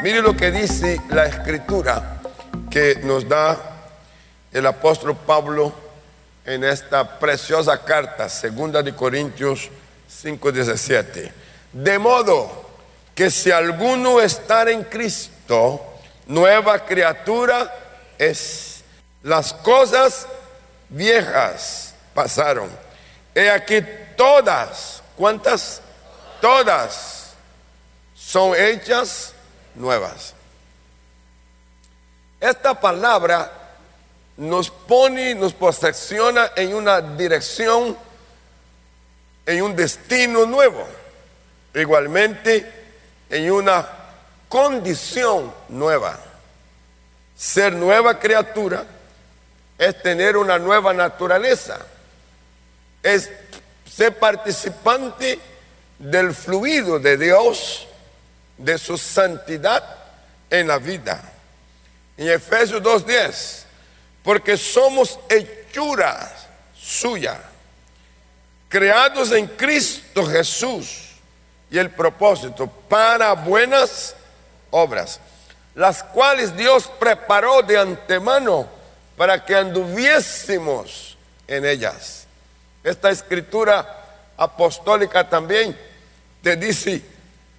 Mire lo que dice la escritura que nos da el apóstol Pablo en esta preciosa carta, segunda de Corintios 5:17. De modo que si alguno está en Cristo, nueva criatura es. Las cosas viejas pasaron. He aquí todas, ¿cuántas? Todas son hechas nuevas. Esta palabra nos pone, nos posiciona en una dirección, en un destino nuevo. Igualmente, en una condición nueva. Ser nueva criatura es tener una nueva naturaleza. Es ser participante del fluido de Dios de su santidad en la vida. En Efesios 2.10, porque somos hechuras suya, creados en Cristo Jesús y el propósito para buenas obras, las cuales Dios preparó de antemano para que anduviésemos en ellas. Esta escritura apostólica también te dice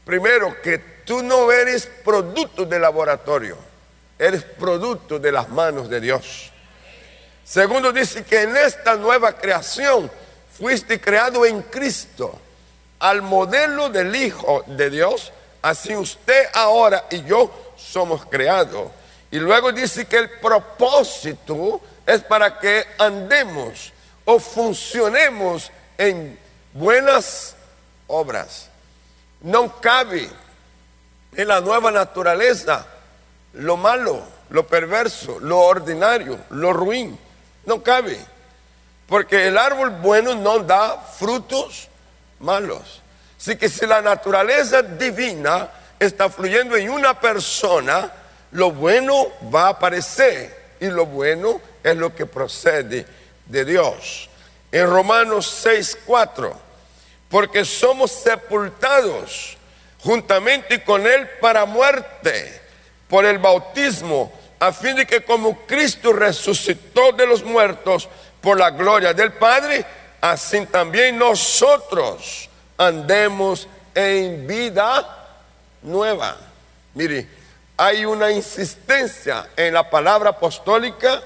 Primero, que tú no eres producto de laboratorio, eres producto de las manos de Dios. Segundo, dice que en esta nueva creación fuiste creado en Cristo, al modelo del Hijo de Dios, así usted ahora y yo somos creados. Y luego dice que el propósito es para que andemos o funcionemos en buenas obras. No cabe en la nueva naturaleza lo malo, lo perverso, lo ordinario, lo ruin. No cabe. Porque el árbol bueno no da frutos malos. Así que si la naturaleza divina está fluyendo en una persona, lo bueno va a aparecer. Y lo bueno es lo que procede de Dios. En Romanos 6, 4 porque somos sepultados juntamente con Él para muerte por el bautismo, a fin de que como Cristo resucitó de los muertos por la gloria del Padre, así también nosotros andemos en vida nueva. Mire, hay una insistencia en la palabra apostólica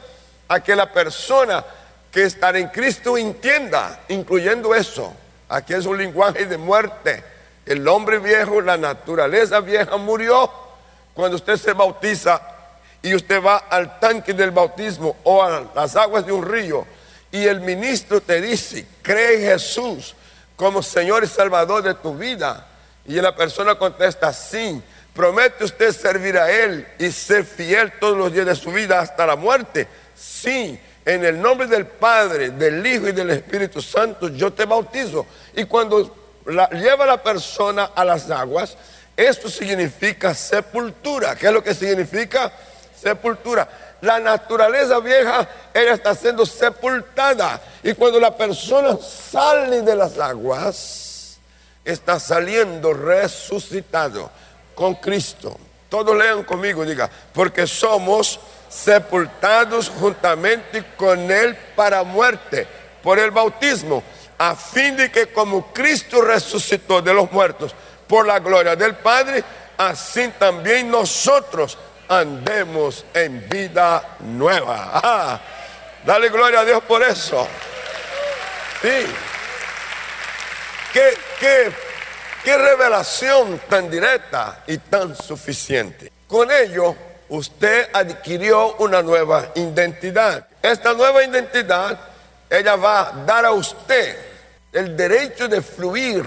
a que la persona que está en Cristo entienda, incluyendo eso Aquí es un lenguaje de muerte. El hombre viejo, la naturaleza vieja murió. Cuando usted se bautiza y usted va al tanque del bautismo o a las aguas de un río y el ministro te dice, cree en Jesús como Señor y Salvador de tu vida. Y la persona contesta, sí, promete usted servir a Él y ser fiel todos los días de su vida hasta la muerte. Sí, en el nombre del Padre, del Hijo y del Espíritu Santo, yo te bautizo. Y cuando lleva la persona a las aguas, esto significa sepultura. ¿Qué es lo que significa? Sepultura. La naturaleza vieja, ella está siendo sepultada. Y cuando la persona sale de las aguas, está saliendo resucitado con Cristo. Todos lean conmigo, diga, porque somos sepultados juntamente con Él para muerte por el bautismo, a fin de que como Cristo resucitó de los muertos por la gloria del Padre, así también nosotros andemos en vida nueva. Ah, dale gloria a Dios por eso. Sí. ¿Qué, qué, qué revelación tan directa y tan suficiente. Con ello, usted adquirió una nueva identidad. Esta nueva identidad, ella va a dar a usted el derecho de fluir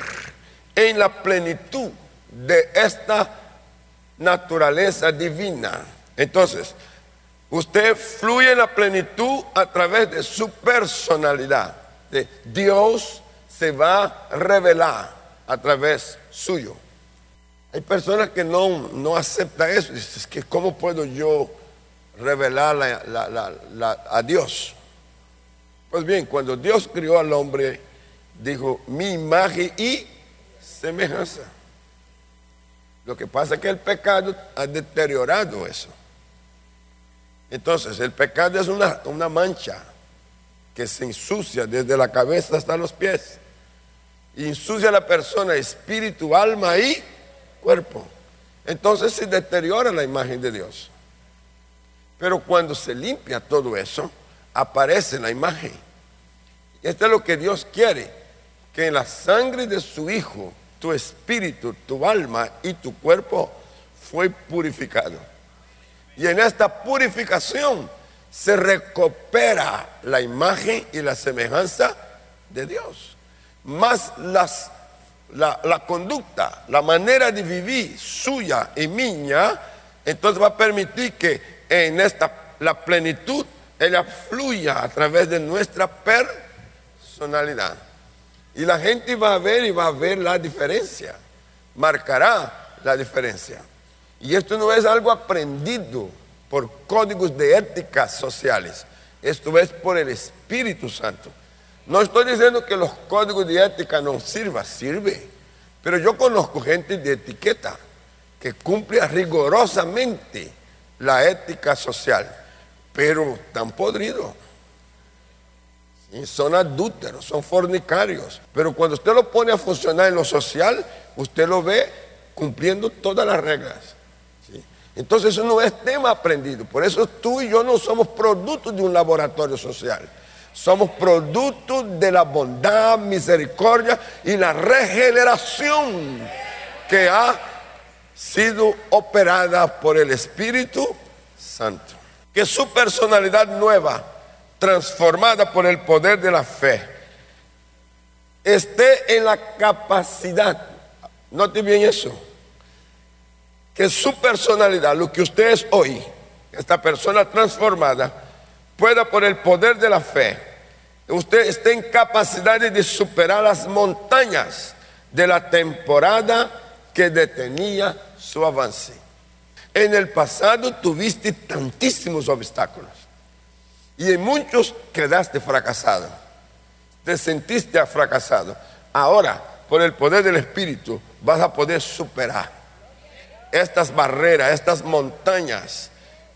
en la plenitud de esta naturaleza divina. Entonces, usted fluye en la plenitud a través de su personalidad. Dios se va a revelar a través suyo. Hay personas que no, no aceptan eso. Dices, que ¿cómo puedo yo revelar a Dios? Pues bien, cuando Dios crió al hombre, dijo, mi imagen y semejanza. Lo que pasa es que el pecado ha deteriorado eso. Entonces, el pecado es una, una mancha que se ensucia desde la cabeza hasta los pies. Ensucia a la persona, espíritu, alma y cuerpo. Entonces se deteriora la imagen de Dios. Pero cuando se limpia todo eso, aparece la imagen. Esto es lo que Dios quiere, que en la sangre de su Hijo, tu espíritu, tu alma y tu cuerpo fue purificado. Y en esta purificación se recupera la imagen y la semejanza de Dios. Más las, la, conducta, la manera de vivir suya y mía, entonces va a permitir que en esta la plenitud ella fluya a través de nuestra personalidad. Y la gente va a ver y va a ver la diferencia, marcará la diferencia. Y esto no es algo aprendido por códigos de ética sociales, esto es por el Espíritu Santo. No estoy diciendo que los códigos de ética no sirvan, sirve. Pero yo conozco gente de etiqueta que cumple rigurosamente la ética social, pero están podridos. son adúlteros, son fornicarios. Pero cuando usted lo pone a funcionar en lo social, usted lo ve cumpliendo todas las reglas. Entonces eso no es tema aprendido. Por eso tú y yo no somos productos de un laboratorio social. Somos productos de la bondad, misericordia y la regeneración que ha sido operada por el Espíritu Santo. Que su personalidad nueva, transformada por el poder de la fe, esté en la capacidad, note bien eso, que su personalidad, lo que usted es hoy, esta persona transformada, pueda por el poder de la fe, usted esté en capacidad de superar las montañas de la temporada que detenía su avance. En el pasado tuviste tantísimos obstáculos y en muchos quedaste fracasado. Te sentiste fracasado. Ahora, por el poder del Espíritu, vas a poder superar estas barreras, estas montañas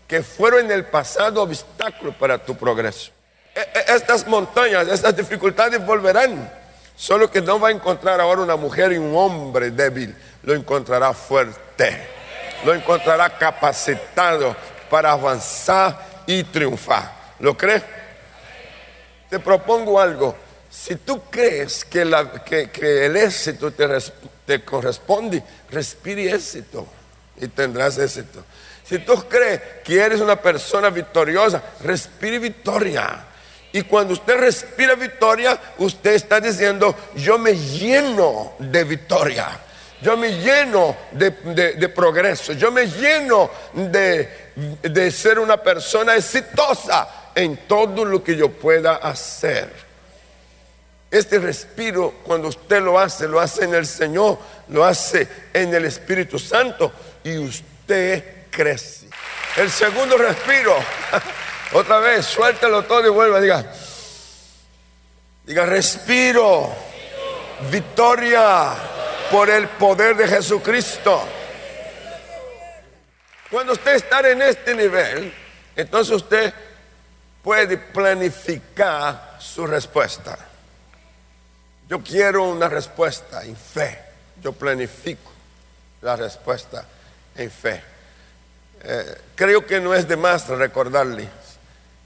que fueron en el pasado obstáculos para tu progreso. E, e, estas montañas, estas dificultades volverán. Solo que no va a encontrar ahora una mujer y un hombre débil, lo encontrará fuerte, lo encontrará capacitado para avanzar y triunfar. ¿Lo crees? Te propongo algo. Si tú crees que, el éxito te, te corresponde, respire éxito y tendrás éxito. Si tú crees que eres una persona victoriosa, respire victoria. Y cuando usted respira victoria, usted está diciendo, yo me lleno de victoria. Yo me lleno de, progreso. Yo me lleno de, de ser una persona exitosa en todo lo que yo pueda hacer. Este respiro, cuando usted lo hace, lo hace en el Señor, lo hace en el Espíritu Santo y usted crece. El segundo respiro, otra vez, suéltelo todo y vuelva, diga, diga, respiro, victoria por el poder de Jesucristo. Cuando usted está en este nivel, entonces usted puede planificar su respuesta. Yo quiero una respuesta en fe. Yo planifico la respuesta en fe. Eh, creo que no es de más recordarle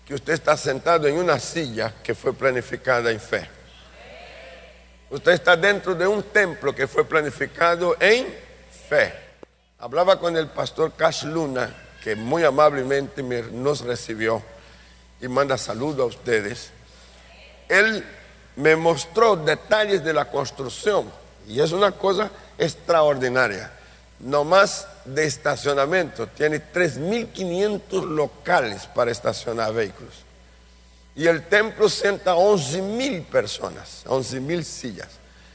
que usted está sentado en una silla que fue planificada en fe. Usted está dentro de un templo que fue planificado en fe. Hablaba con el pastor Cash Luna, que muy amablemente nos recibió y manda saludo a ustedes. Él me mostró detalles de la construcción y es una cosa extraordinaria no más de estacionamiento, tiene 3.500 locales para estacionar vehículos. Y el templo sienta 11.000 personas, 11.000 sillas.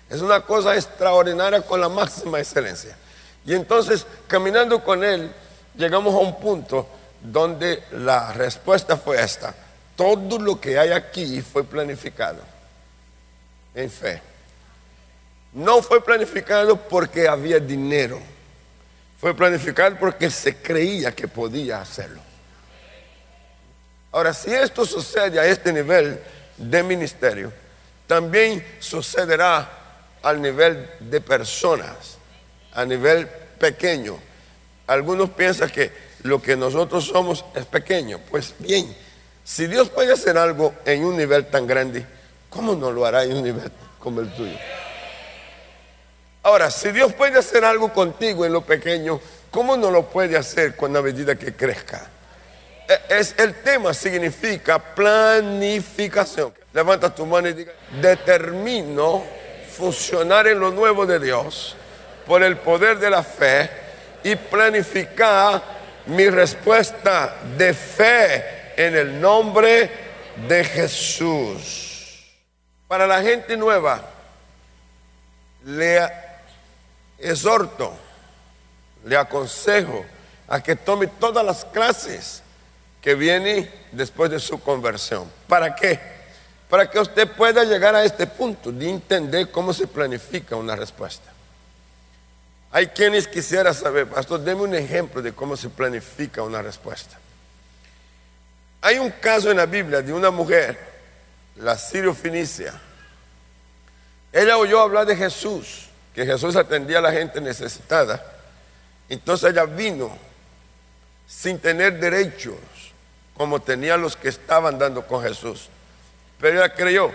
Es una cosa extraordinaria con la máxima excelencia. Y entonces, caminando con él, llegamos a un punto donde la respuesta fue esta. Todo lo que hay aquí fue planificado en fe. No fue planificado porque había dinero Fue planificar porque se creía que podía hacerlo. Ahora, si esto sucede a este nivel de ministerio, también sucederá al nivel de personas, a nivel pequeño. Algunos piensan que lo que nosotros somos es pequeño. Pues bien, si Dios puede hacer algo en un nivel tan grande, ¿cómo no lo hará en un nivel como el tuyo? Ahora, si Dios puede hacer algo contigo en lo pequeño, ¿cómo no lo puede hacer con la medida que crezca? E, es, el tema significa planificación. Levanta tu mano y diga, determino funcionar en lo nuevo de Dios por el poder de la fe y planificar mi respuesta de fe en el nombre de Jesús. Para la gente nueva, le exhorto, le aconsejo a que tome todas las clases que vienen después de su conversión. ¿Para qué? Para que usted pueda llegar a este punto de entender cómo se planifica una respuesta. Hay quienes quisieran saber, pastor, deme un ejemplo de cómo se planifica una respuesta. Hay un caso en la Biblia de una mujer, la Sirio Finicia. Ella oyó hablar de Jesús, que Jesús atendía a la gente necesitada. Entonces ella vino sin tener derechos, como tenían los que estaban dando con Jesús. Pero ella creyó.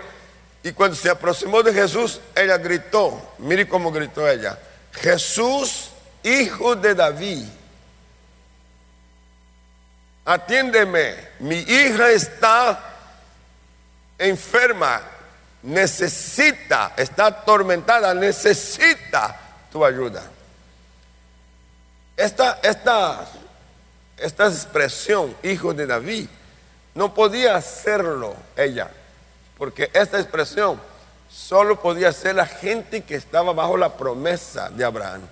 Y cuando se aproximó de Jesús, ella gritó, mire cómo gritó ella, Jesús, hijo de David, atiéndeme, mi hija está enferma, necesita, está atormentada, necesita tu ayuda. Esta, esta, esta expresión, hijo de David, no podía hacerlo ella, porque esta expresión solo podía ser la gente que estaba bajo la promesa de Abraham.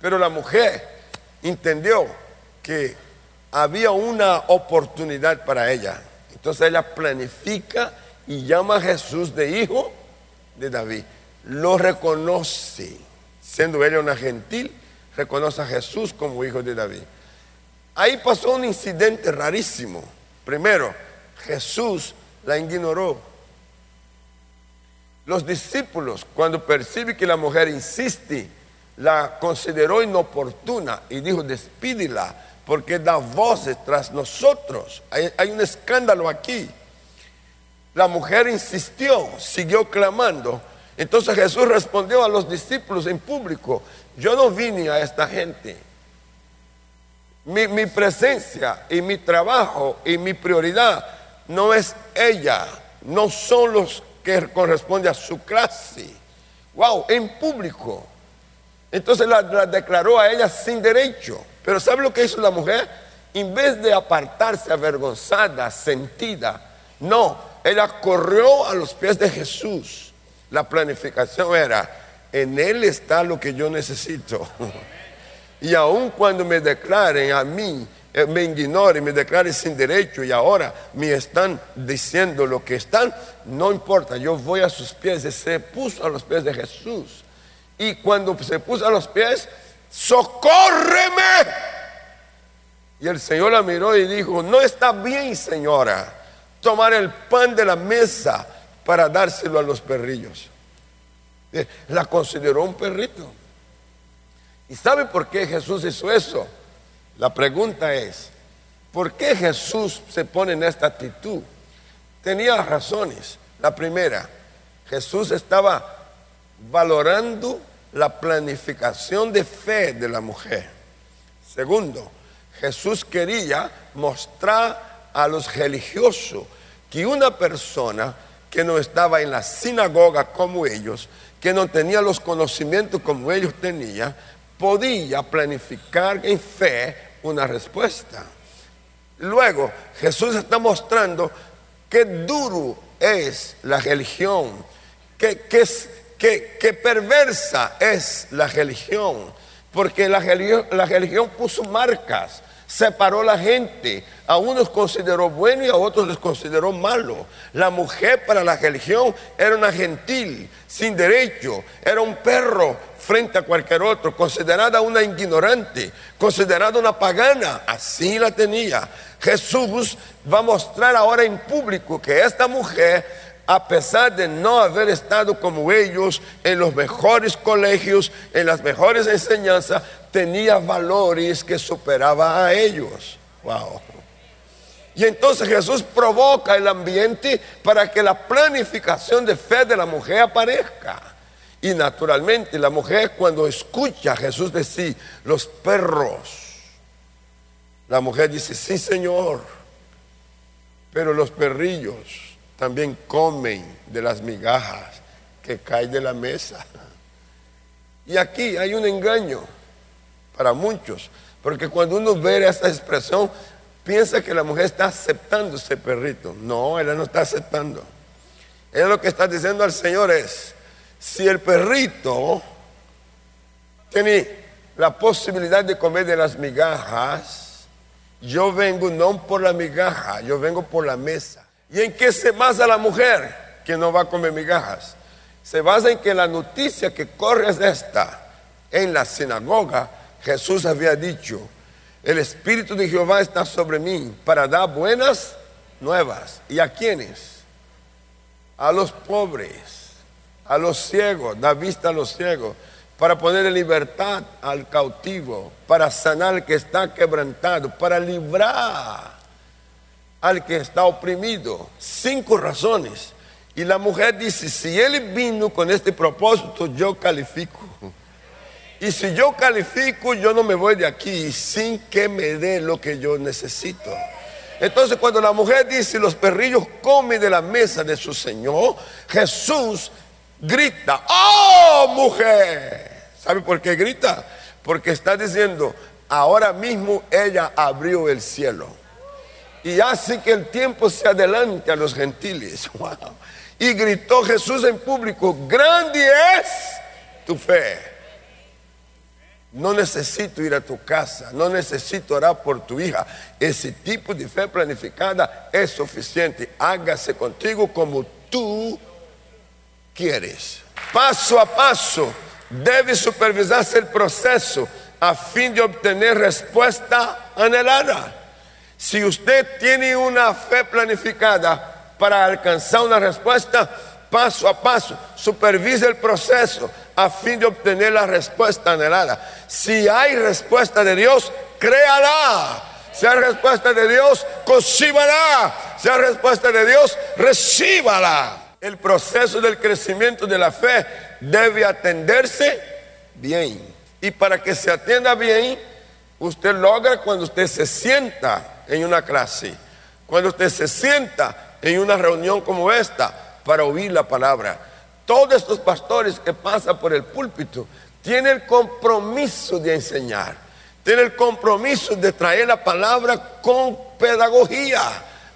Pero la mujer entendió que había una oportunidad para ella. Entonces ella planifica y llama a Jesús de hijo de David. Lo reconoce, siendo ella una gentil, reconoce a Jesús como hijo de David. Ahí pasó un incidente rarísimo. Primero, Jesús la ignoró. Los discípulos, cuando perciben que la mujer insiste, la consideró inoportuna y dijo, despídela, porque da voces tras nosotros. Hay un escándalo aquí. La mujer insistió, siguió clamando. Entonces Jesús respondió a los discípulos en público, yo no vine a esta gente. Mi, presencia y mi trabajo y mi prioridad no es ella, no son los que corresponde a su clase. Wow, en público. Entonces la, declaró a ella sin derecho. Pero ¿sabe lo que hizo la mujer? En vez de apartarse avergonzada, sentida, no, ella corrió a los pies de Jesús. La planificación era, en Él está lo que yo necesito. y aun cuando me declaren a mí eh, me ignore, me declare sin derecho y ahora me están diciendo lo que están, no importa, yo voy a sus pies. Y se puso a los pies de Jesús. Y cuando se puso a los pies, socórreme. Y el Señor la miró y dijo, no está bien, señora, tomar el pan de la mesa para dárselo a los perrillos. Eh, la consideró un perrito. ¿Y sabe por qué Jesús hizo eso? La pregunta es, ¿por qué Jesús se pone en esta actitud? Tenía razones. La primera, Jesús estaba valorando la planificación de fe de la mujer. Segundo, Jesús quería mostrar a los religiosos que una persona que no estaba en la sinagoga como ellos, que no tenía los conocimientos como ellos tenían, podía planificar en fe una respuesta. Luego, Jesús está mostrando qué duro es la religión, qué, qué, perversa es la religión, porque la religión, la religión puso marcas. Separó la gente. A unos consideró bueno y a otros les consideró malo. La mujer para la religión era una gentil, sin derecho, era un perro frente a cualquier otro, considerada una ignorante, considerada una pagana. Así la tenía. Jesús va a mostrar ahora en público que esta mujer a pesar de no haber estado como ellos en los mejores colegios, en las mejores enseñanzas, tenía valores que superaba a ellos. Wow. Y entonces Jesús provoca el ambiente para que la planificación de fe de la mujer aparezca. Y naturalmente la mujer cuando escucha a Jesús decir, los perros, la mujer dice, sí Señor, pero los perrillos también comen de las migajas que caen de la mesa. Y aquí hay un engaño para muchos, porque cuando uno ve esta expresión, piensa que la mujer está aceptando ese perrito. No, ella no está aceptando. Ella lo que está diciendo al Señor es, si el perrito tiene la posibilidad de comer de las migajas, yo vengo no por la migaja, yo vengo por la mesa. ¿Y en qué se basa la mujer que no va a comer migajas? Se basa en que la noticia que corre es esta. En la sinagoga Jesús había dicho, el Espíritu de Jehová está sobre mí para dar buenas nuevas. ¿Y a quiénes? A los pobres, a los ciegos, da vista a los ciegos, para poner en libertad al cautivo, para sanar al que está quebrantado, para librar al que está oprimido. Cinco razones. Y la mujer dice, si él vino con este propósito, yo califico. Y si yo califico, yo no me voy de aquí sin que me dé lo que yo necesito. Entonces cuando la mujer dice, los perrillos comen de la mesa de su Señor, Jesús grita, ¡oh mujer! ¿Sabe por qué grita? Porque está diciendo, ahora mismo ella abrió el cielo y hace que el tiempo se adelante a los gentiles. Y gritó Jesús en público, grande es tu fe. No necesito ir a tu casa, no necesito orar por tu hija. Ese tipo de fe planificada es suficiente. Hágase contigo como tú quieres. Paso a paso debe supervisarse el proceso a fin de obtener respuesta anhelada. Si usted tiene una fe planificada para alcanzar una respuesta, paso a paso, supervise el proceso a fin de obtener la respuesta anhelada. Si hay respuesta de Dios, créala. Si hay respuesta de Dios, concíbala. Si hay respuesta de Dios, recíbala. El proceso del crecimiento de la fe debe atenderse bien. Y para que se atienda bien, usted logra cuando usted se sienta en una clase, cuando usted se sienta en una reunión como esta para oír la palabra. Todos estos pastores que pasan por el púlpito tienen el compromiso de enseñar, tienen el compromiso de traer la palabra con pedagogía,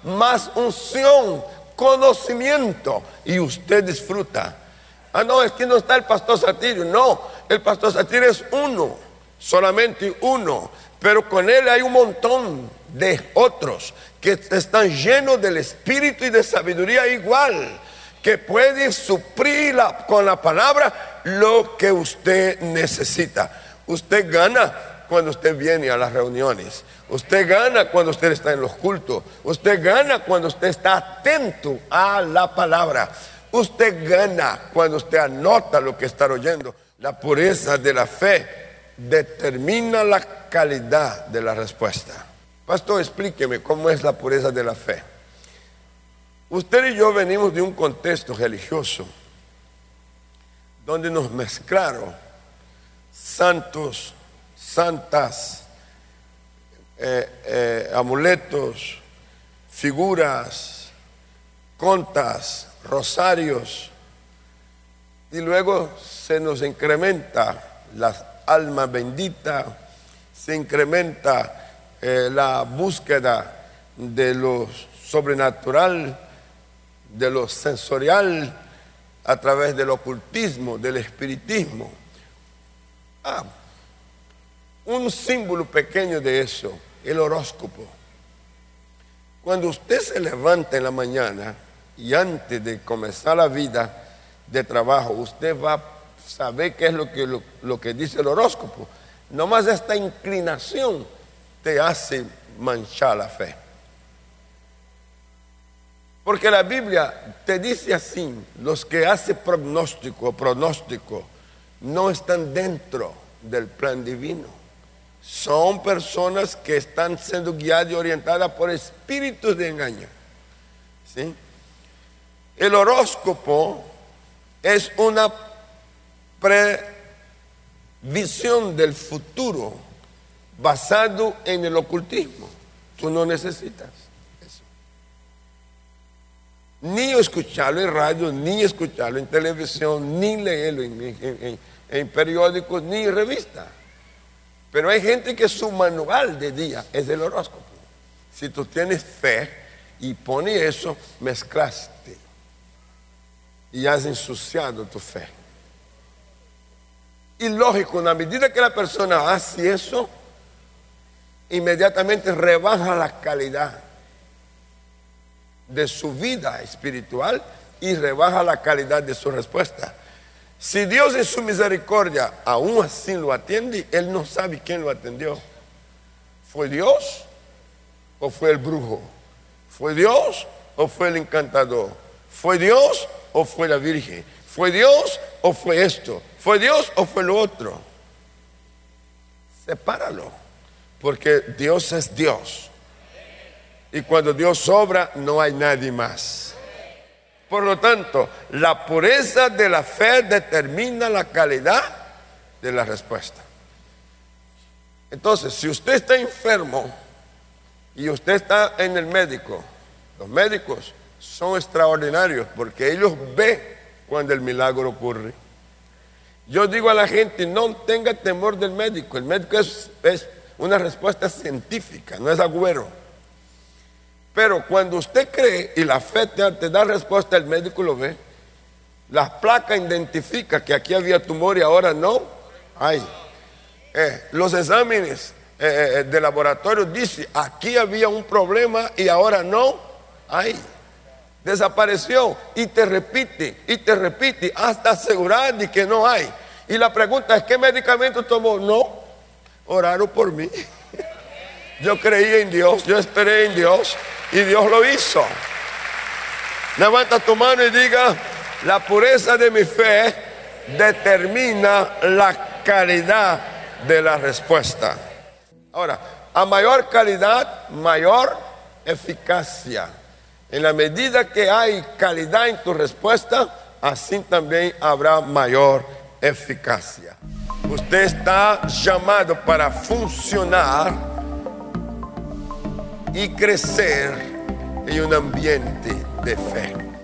más unción, conocimiento, y usted disfruta. Ah, no, es que no está el pastor Satirio. No, el pastor Satirio es uno, solamente uno, pero con él hay un montón de otros que están llenos del espíritu y de sabiduría igual, que puede suplir con la palabra lo que usted necesita. Usted gana cuando usted viene a las reuniones. Usted gana cuando usted está en los cultos. Usted gana cuando usted está atento a la palabra. Usted gana cuando usted anota lo que está oyendo. La pureza de la fe determina la calidad de la respuesta. Pastor, explíqueme cómo es la pureza de la fe. Usted y yo venimos de un contexto religioso donde nos mezclaron santos, santas, eh, eh, amuletos, figuras, contas, rosarios, y luego se nos incrementa la alma bendita, se incrementa eh, la búsqueda de lo sobrenatural, de lo sensorial, a través del ocultismo, del espiritismo. Ah, un símbolo pequeño de eso el horóscopo. Cuando usted se levanta en la mañana y antes de comenzar la vida de trabajo, usted va a saber qué es lo que, lo, que dice el horóscopo. Nomás esta inclinación te hace manchar la fe. Porque la Biblia te dice así, los que hacen pronóstico, pronóstico, no están dentro del plan divino. Son personas que están siendo guiadas y orientadas por espíritus de engaño. ¿Sí? El horóscopo es una previsión del futuro basado en el ocultismo. Tú no necesitas. Ni escucharlo en radio, ni escucharlo en televisión, ni leerlo en, periódicos, ni en revistas. Pero hay gente que su manual de día es el horóscopo. Si tú tienes fe y pones eso, mezclaste y has ensuciado tu fe. Y lógico, en la medida que la persona hace eso, inmediatamente rebaja la calidad de su vida espiritual y rebaja la calidad de su respuesta. Si Dios en su misericordia aún así lo atiende, Él no sabe quién lo atendió. ¿Fue Dios o fue el brujo? ¿Fue Dios o fue el encantador? ¿Fue Dios o fue la Virgen? ¿Fue Dios o fue esto? ¿Fue Dios o fue lo otro? Sepáralo, porque Dios es Dios. Y cuando Dios sobra, no hay nadie más. Por lo tanto, la pureza de la fe determina la calidad de la respuesta. Entonces, si usted está enfermo y usted está en el médico, los médicos son extraordinarios porque ellos ven cuando el milagro ocurre. Yo digo a la gente, no tenga temor del médico. El médico es, es una respuesta científica, no es agüero. Pero cuando usted cree y la fe te, da respuesta, el médico lo ve. La placa identifica que aquí había tumor y ahora no hay. Eh, los exámenes eh, eh, de laboratorio dicen, aquí había un problema y ahora no hay. Desapareció y te repite y te repite hasta asegurar de que no hay. Y la pregunta es, ¿qué medicamento tomó? No, oraron por mí. Yo creí en Dios, yo esperé en Dios y Dios lo hizo. Levanta tu mano y diga, la pureza de mi fe determina la calidad de la respuesta. Ahora, a mayor calidad, mayor eficacia. En la medida que hay calidad en tu respuesta, así también habrá mayor eficacia. Usted está llamado para funcionar y crecer en un ambiente de fe.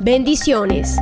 Bendiciones.